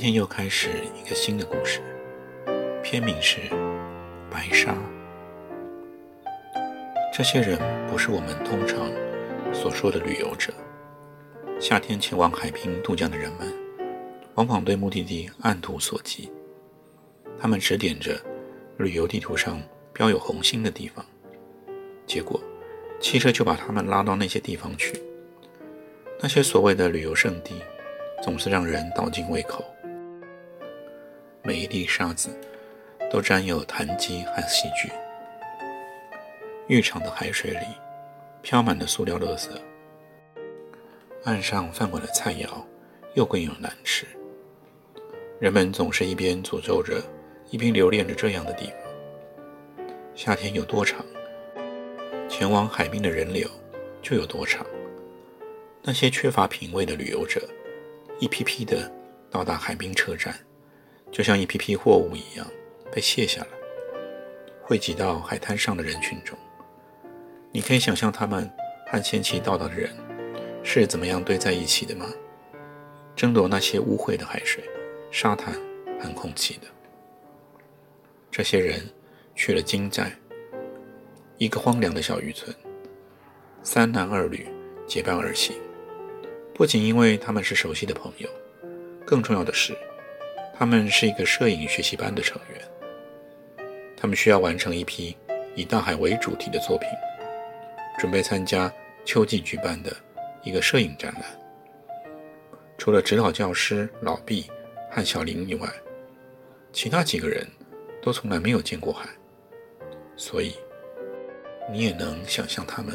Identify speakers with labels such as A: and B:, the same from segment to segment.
A: 今天又开始一个新的故事，片名是《白沙》。这些人不是我们通常所说的旅游者。夏天前往海滨度假的人们，往往对目的地按图索骥，他们指点着旅游地图上标有红星的地方，结果汽车就把他们拉到那些地方去。那些所谓的旅游胜地，总是让人倒尽胃口。每一粒沙子都沾有痰迹和细菌。浴场的海水里飘满了塑料垃圾，岸上饭馆的菜肴又贵又难吃。人们总是一边诅咒着，一边留恋着这样的地方。夏天有多长，前往海滨的人流就有多长。那些缺乏品味的旅游者，一批批的到达海滨车站。就像一批批货物一样被卸下来，汇集到海滩上的人群中。你可以想象他们和先期到达的人是怎么样堆在一起的吗？争夺那些污秽的海水、沙滩和空气的。这些人去了金寨，一个荒凉的小渔村。三男二女结伴而行，不仅因为他们是熟悉的朋友，更重要的是。他们是一个摄影学习班的成员，他们需要完成一批以大海为主题的作品，准备参加秋季举办的一个摄影展览。除了指导教师老毕和小林以外，其他几个人都从来没有见过海，所以你也能想象他们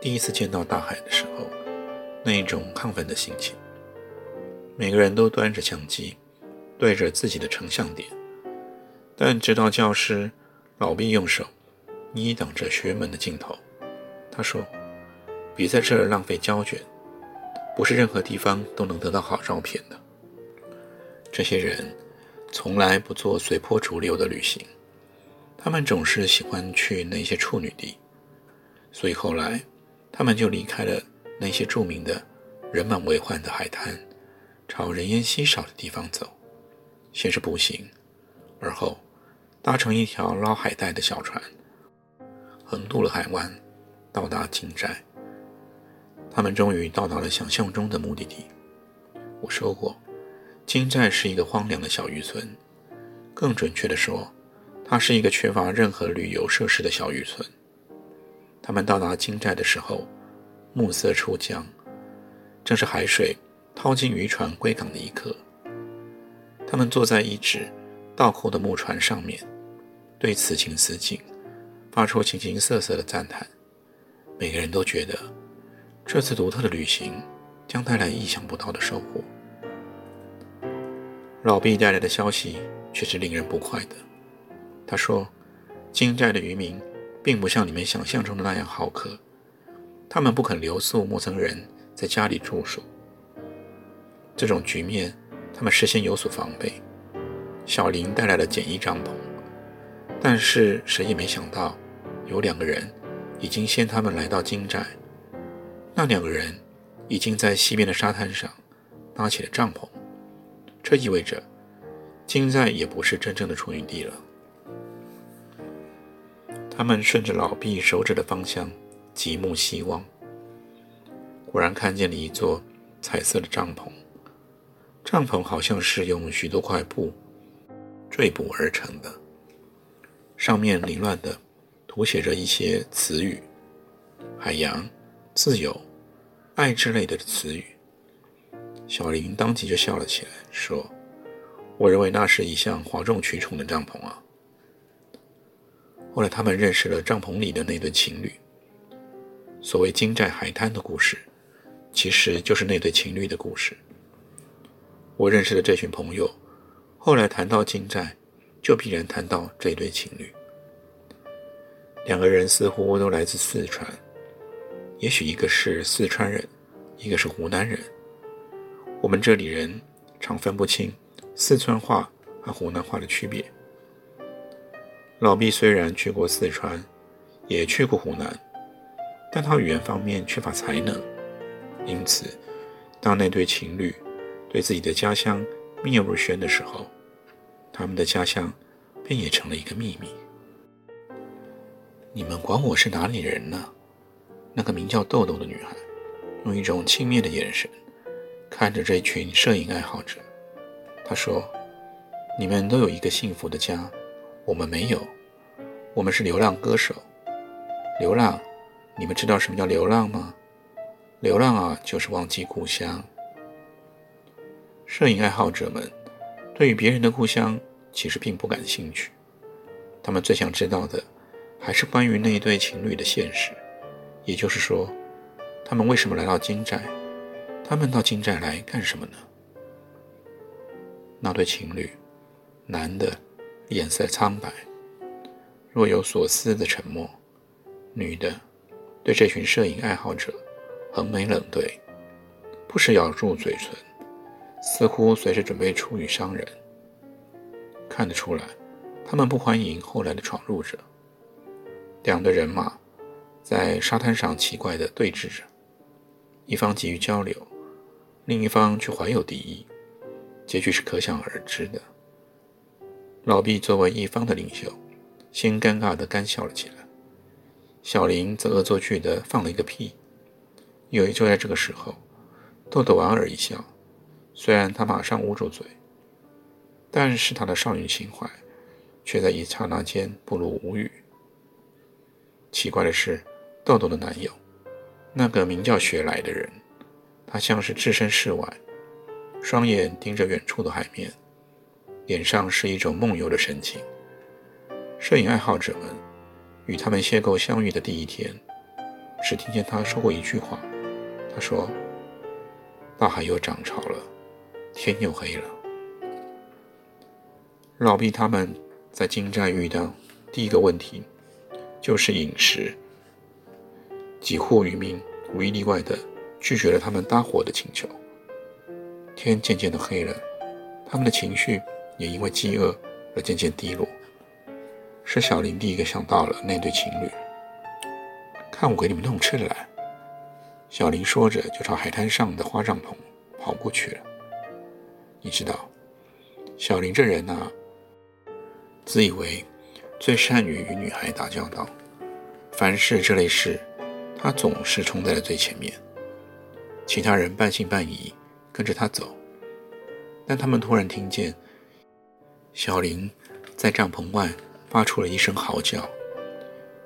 A: 第一次见到大海的时候那一种亢奋的心情。每个人都端着相机。对着自己的成像点，但直到教师老毕用手揖挡着学门的镜头。他说：“别在这儿浪费胶卷，不是任何地方都能得到好照片的。”这些人从来不做随波逐流的旅行，他们总是喜欢去那些处女地，所以后来他们就离开了那些著名的、人满为患的海滩，朝人烟稀少的地方走。先是步行，而后搭乘一条捞海带的小船，横渡了海湾，到达金寨。他们终于到达了想象中的目的地。我说过，金寨是一个荒凉的小渔村，更准确地说，它是一个缺乏任何旅游设施的小渔村。他们到达金寨的时候，暮色初降，正是海水掏进渔船归港的一刻。他们坐在一只倒扣的木船上面，对此情此景发出形形色色的赞叹。每个人都觉得这次独特的旅行将带来意想不到的收获。老毕带来的消息却是令人不快的。他说：“金寨的渔民并不像你们想象中的那样好客，他们不肯留宿陌生人在家里住宿。这种局面。”他们事先有所防备，小林带来了简易帐篷，但是谁也没想到，有两个人已经先他们来到金寨。那两个人已经在西边的沙滩上搭起了帐篷，这意味着金寨也不是真正的处女地了。他们顺着老毕手指的方向极目希望，果然看见了一座彩色的帐篷。帐篷好像是用许多块布缀补而成的，上面凌乱地涂写着一些词语，海洋、自由、爱之类的词语。小林当即就笑了起来，说：“我认为那是一项哗众取宠的帐篷啊。”后来他们认识了帐篷里的那对情侣，所谓金寨海滩的故事，其实就是那对情侣的故事。我认识的这群朋友，后来谈到金寨，就必然谈到这对情侣。两个人似乎都来自四川，也许一个是四川人，一个是湖南人。我们这里人常分不清四川话和湖南话的区别。老毕虽然去过四川，也去过湖南，但他语言方面缺乏才能，因此，当那对情侣。对自己的家乡秘而不宣的时候，他们的家乡便也成了一个秘密。你们管我是哪里人呢？那个名叫豆豆的女孩，用一种轻蔑的眼神看着这群摄影爱好者。她说：“你们都有一个幸福的家，我们没有。我们是流浪歌手。流浪，你们知道什么叫流浪吗？流浪啊，就是忘记故乡。”摄影爱好者们对于别人的故乡其实并不感兴趣，他们最想知道的还是关于那一对情侣的现实，也就是说，他们为什么来到金寨？他们到金寨来干什么呢？那对情侣，男的脸色苍白，若有所思的沉默；女的对这群摄影爱好者横眉冷对，不时咬住嘴唇。似乎随时准备出语伤人。看得出来，他们不欢迎后来的闯入者。两队人马在沙滩上奇怪地对峙着，一方急于交流，另一方却怀有敌意，结局是可想而知的。老毕作为一方的领袖，先尴尬地干笑了起来。小林则恶作剧地放了一个屁。因为就在这个时候，豆豆莞尔一笑。虽然他马上捂住嘴，但是他的少女情怀却在一刹那间不露无语。奇怪的是，豆豆的男友，那个名叫雪来的人，他像是置身事外，双眼盯着远处的海面，脸上是一种梦游的神情。摄影爱好者们与他们邂逅相遇的第一天，只听见他说过一句话：“他说，大海又涨潮了。”天又黑了。老毕他们在金寨遇到第一个问题就是饮食，几户渔民无一例外的拒绝了他们搭伙的请求。天渐渐的黑了，他们的情绪也因为饥饿而渐渐低落。是小林第一个想到了那对情侣，看我给你们弄吃的来。小林说着，就朝海滩上的花帐篷跑过去了。你知道，小林这人呐，自以为最善于与女孩打交道，凡事这类事，他总是冲在了最前面。其他人半信半疑跟着他走，但他们突然听见小林在帐篷外发出了一声嚎叫。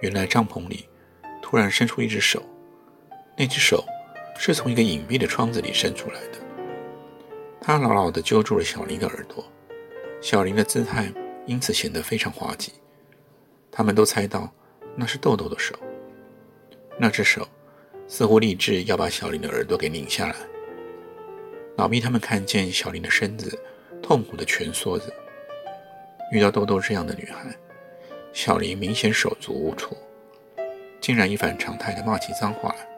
A: 原来帐篷里突然伸出一只手，那只手是从一个隐蔽的窗子里伸出来的。他牢牢地揪住了小林的耳朵，小林的姿态因此显得非常滑稽。他们都猜到那是豆豆的手，那只手似乎立志要把小林的耳朵给拧下来。老毕他们看见小林的身子痛苦地蜷缩着。遇到豆豆这样的女孩，小林明显手足无措，竟然一反常态地骂起脏话来。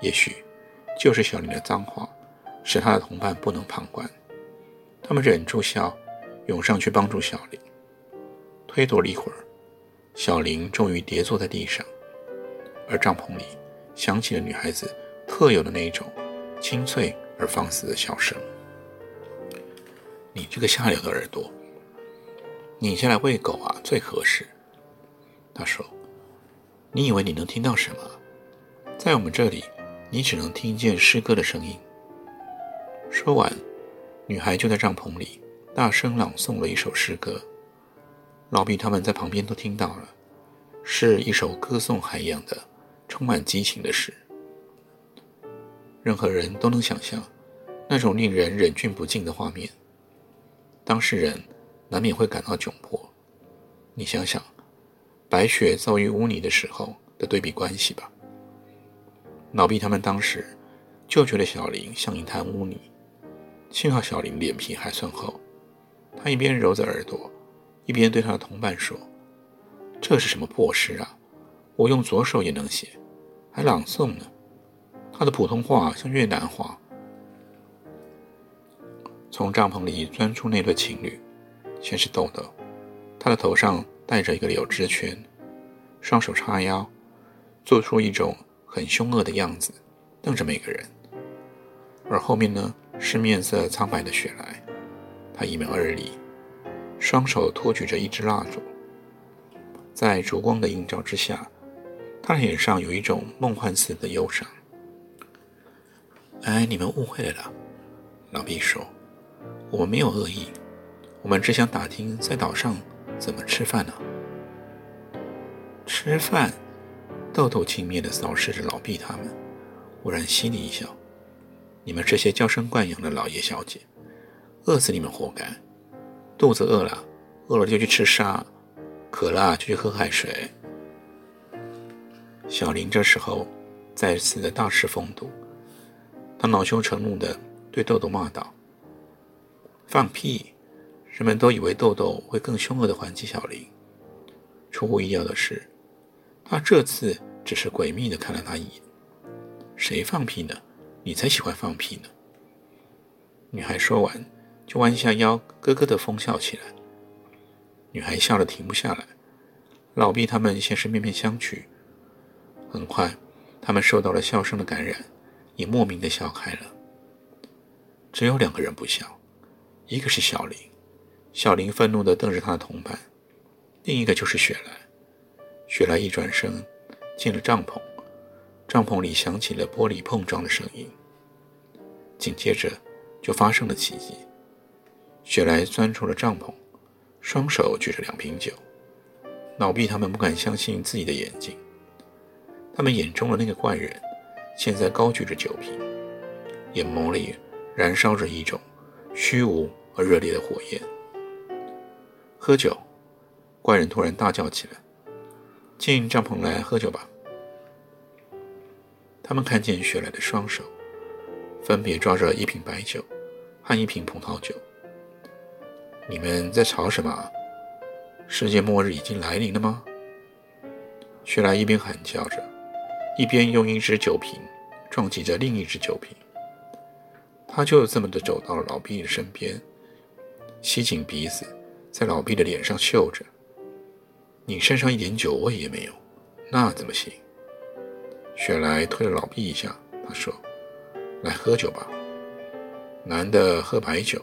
A: 也许就是小林的脏话。使他的同伴不能旁观，他们忍住笑，涌上去帮助小林。推躲了一会儿，小林终于跌坐在地上，而帐篷里响起了女孩子特有的那一种清脆而放肆的笑声。你这个下流的耳朵，拧下来喂狗啊，最合适。他说：“你以为你能听到什么？在我们这里，你只能听见诗歌的声音。”说完，女孩就在帐篷里大声朗诵了一首诗歌。老毕他们在旁边都听到了，是一首歌颂海洋的、充满激情的诗。任何人都能想象那种令人忍俊不禁的画面，当事人难免会感到窘迫。你想想，白雪遭遇污泥的时候的对比关系吧。老毕他们当时就觉得小林像一滩污泥，幸好小林脸皮还算厚，他一边揉着耳朵，一边对他的同伴说：“这是什么破诗啊？我用左手也能写，还朗诵呢。他的普通话像越南话。”从帐篷里钻出那对情侣，先是豆豆，他的头上戴着一个柳枝圈，双手叉腰，做出一种很凶恶的样子，瞪着每个人。而后面呢，是面色苍白的雪莱，他一门而立，双手托举着一支蜡烛，在烛光的映照之下，他脸上有一种梦幻似的忧伤。哎，你们误会了啦，老毕说。我们没有恶意，我们只想打听在岛上怎么吃饭呢？吃饭？豆豆轻蔑地扫视着老毕他们，忽然嘻了一笑：“你们这些娇生惯养的老爷小姐，饿死你们活该！肚子饿了，饿了就去吃沙，渴了就去喝海水。”小林这时候再次的大失风度，他恼羞成怒地对豆豆骂道。放屁！人们都以为豆豆会更凶恶地还击小林。出乎意料的是，他这次只是诡秘地看了他一眼。谁放屁呢？你才喜欢放屁呢！女孩说完，就弯下腰，咯咯的疯笑起来。女孩笑得停不下来。老毕他们先是面面相觑，很快，他们受到了笑声的感染，也莫名的笑开了。只有两个人不笑。一个是小林，小林愤怒地瞪着他的同伴；另一个就是雪莱。雪莱一转身进了帐篷，帐篷里响起了玻璃碰撞的声音。紧接着就发生了奇迹，雪莱钻出了帐篷，双手举着两瓶酒。老毕他们不敢相信自己的眼睛，他们眼中的那个怪人，现在高举着酒瓶，眼眸里燃烧着一种。虚无而热烈的火焰。喝酒！怪人突然大叫起来：“进帐篷来喝酒吧！”他们看见雪莱的双手，分别抓着一瓶白酒和一瓶葡萄酒。你们在吵什么？世界末日已经来临了吗？雪莱一边喊叫着，一边用一只酒瓶撞击着另一只酒瓶。他就这么的走到了老毕的身边，吸紧鼻子，在老毕的脸上嗅着。你身上一点酒味也没有，那怎么行？雪莱推了老毕一下，他说：“来喝酒吧，男的喝白酒，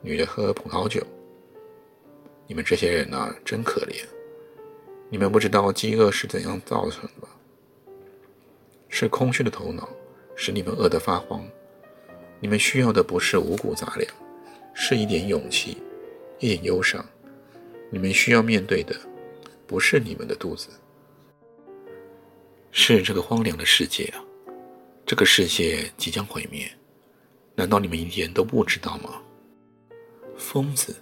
A: 女的喝葡萄酒。你们这些人呐，真可怜。你们不知道饥饿是怎样造成的，是空虚的头脑使你们饿得发慌。”你们需要的不是五谷杂粮，是一点勇气，一点忧伤。你们需要面对的，不是你们的肚子，是这个荒凉的世界啊！这个世界即将毁灭，难道你们一点都不知道吗？疯子！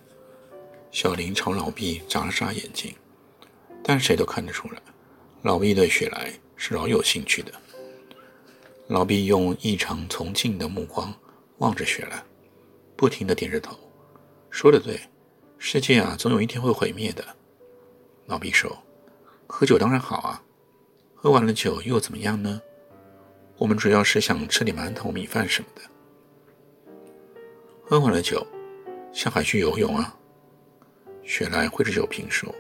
A: 小林朝老毕眨了眨眼睛，但谁都看得出来，老毕对雪莱是饶有兴趣的。老毕用异常崇敬的目光。望着雪兰，不停地点着头，说的对，世界啊，总有一天会毁灭的。老毕说：“喝酒当然好啊，喝完了酒又怎么样呢？我们主要是想吃点馒头、米饭什么的。喝完了酒，下海去游泳啊。”雪莱挥着酒瓶说：“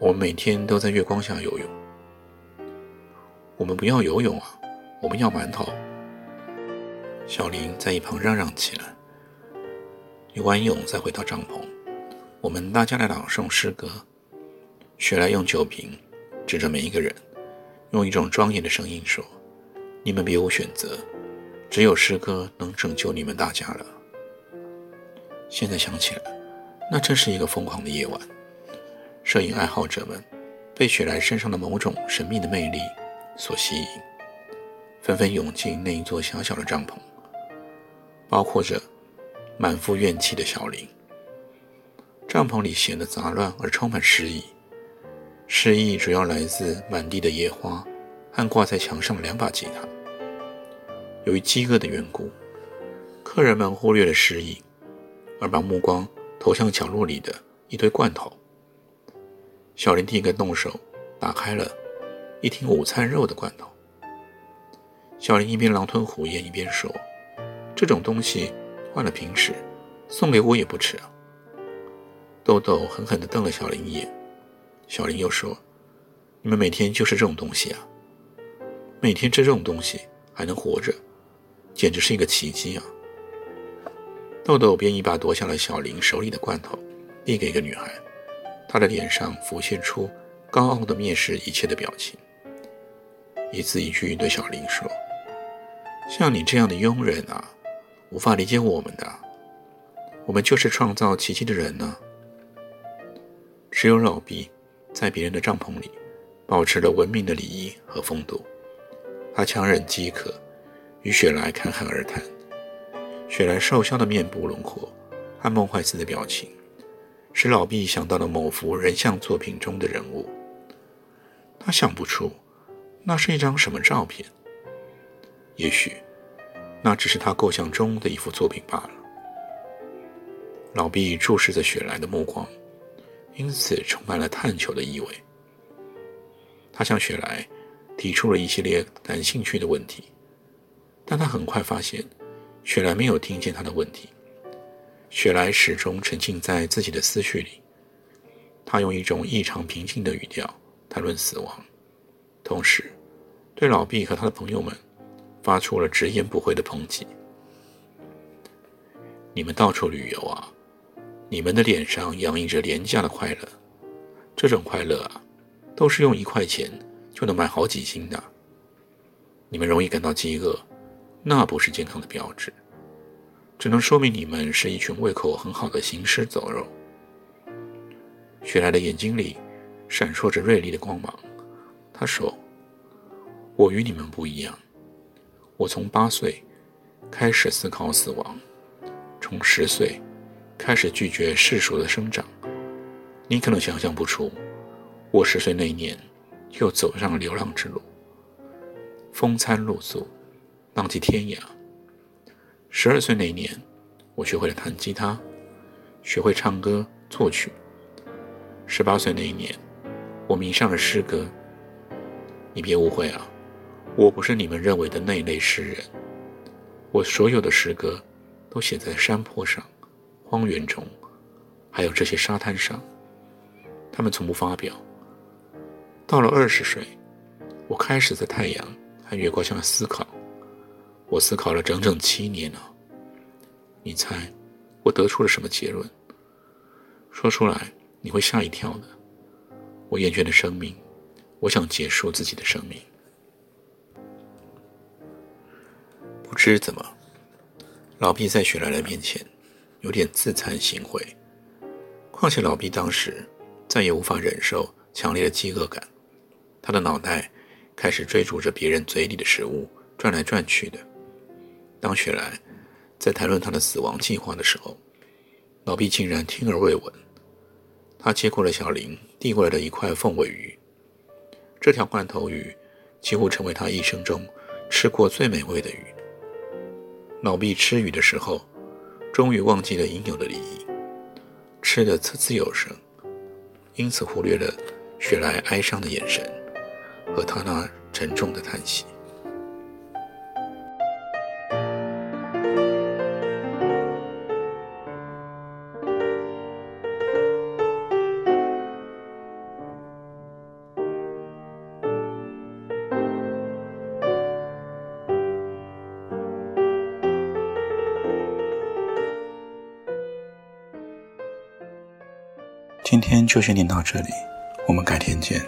A: 我们每天都在月光下游泳。我们不要游泳啊，我们要馒头。”小林在一旁嚷嚷起来。游完泳，再回到帐篷，我们大家来朗诵诗歌。雪莱用酒瓶指着每一个人，用一种庄严的声音说：“你们别无选择，只有诗歌能拯救你们大家了。”现在想起来，那真是一个疯狂的夜晚。摄影爱好者们被雪莱身上的某种神秘的魅力所吸引，纷纷涌进那一座小小的帐篷。包括着满腹怨气的小林，帐篷里显得杂乱而充满诗意。诗意主要来自满地的野花和挂在墙上的两把吉他。由于饥饿的缘故，客人们忽略了诗意，而把目光投向角落里的一堆罐头。小林第一个动手打开了一听午餐肉的罐头。小林一边狼吞虎咽，一边说：“这种东西换了平时，送给我也不迟啊。”豆豆狠狠地瞪了小林一眼。小林又说：“你们每天就是这种东西啊，每天吃这种东西还能活着。”简直是一个奇迹啊！豆豆便一把夺下了小林手里的罐头，递给一个女孩，她的脸上浮现出高傲的蔑视一切的表情，一字一句对小林说：“像你这样的庸人啊，无法理解我们的，我们就是创造奇迹的人呢。”只有老毕在别人的帐篷里保持了文明的礼仪和风度，他强忍饥渴。与雪莱侃侃而谈，雪莱瘦削的面部轮廓和梦幻似的表情，使老毕想到了某幅人像作品中的人物。他想不出那是一张什么照片，也许那只是他构想中的一幅作品罢了。老毕注视着雪莱的目光，因此充满了探求的意味。他向雪莱提出了一系列感兴趣的问题。但他很快发现，雪莱没有听见他的问题。雪莱始终沉浸在自己的思绪里，他用一种异常平静的语调谈论死亡，同时对老毕和他的朋友们发出了直言不讳的抨击：“你们到处旅游啊，你们的脸上洋溢着廉价的快乐，这种快乐啊，都是用一块钱就能买好几斤的。你们容易感到饥饿。”那不是健康的标志，只能说明你们是一群胃口很好的行尸走肉。雪莱的眼睛里闪烁着锐利的光芒。他说：“我与你们不一样，我从八岁开始思考死亡，从十岁开始拒绝世俗的生长。你可能想象不出，我十岁那年又走上了流浪之路，风餐露宿。”浪迹天涯。十二岁那年，我学会了弹吉他，学会唱歌作曲。十八岁那一年，我迷上了诗歌。你别误会啊，我不是你们认为的那类诗人。我所有的诗歌都写在山坡上、荒原中，还有这些沙滩上。他们从不发表。到了二十岁，我开始在太阳和月光下思考。我思考了整整七年了。你猜，我得出了什么结论？说出来你会吓一跳的。我厌倦了生命，我想结束自己的生命。不知怎么，老毕在雪莱的面前有点自惭形秽。况且老毕当时再也无法忍受强烈的饥饿感，他的脑袋开始追逐着别人嘴里的食物转来转去的。当雪莱在谈论他的死亡计划的时候，老毕竟然听而未闻。他接过了小林递过来的一块凤尾鱼，这条罐头鱼几乎成为他一生中吃过最美味的鱼。老毕吃鱼的时候，终于忘记了应有的礼仪，吃的滋滋有声，因此忽略了雪莱哀伤的眼神和他那沉重的叹息。就先念到这里，我们改天见。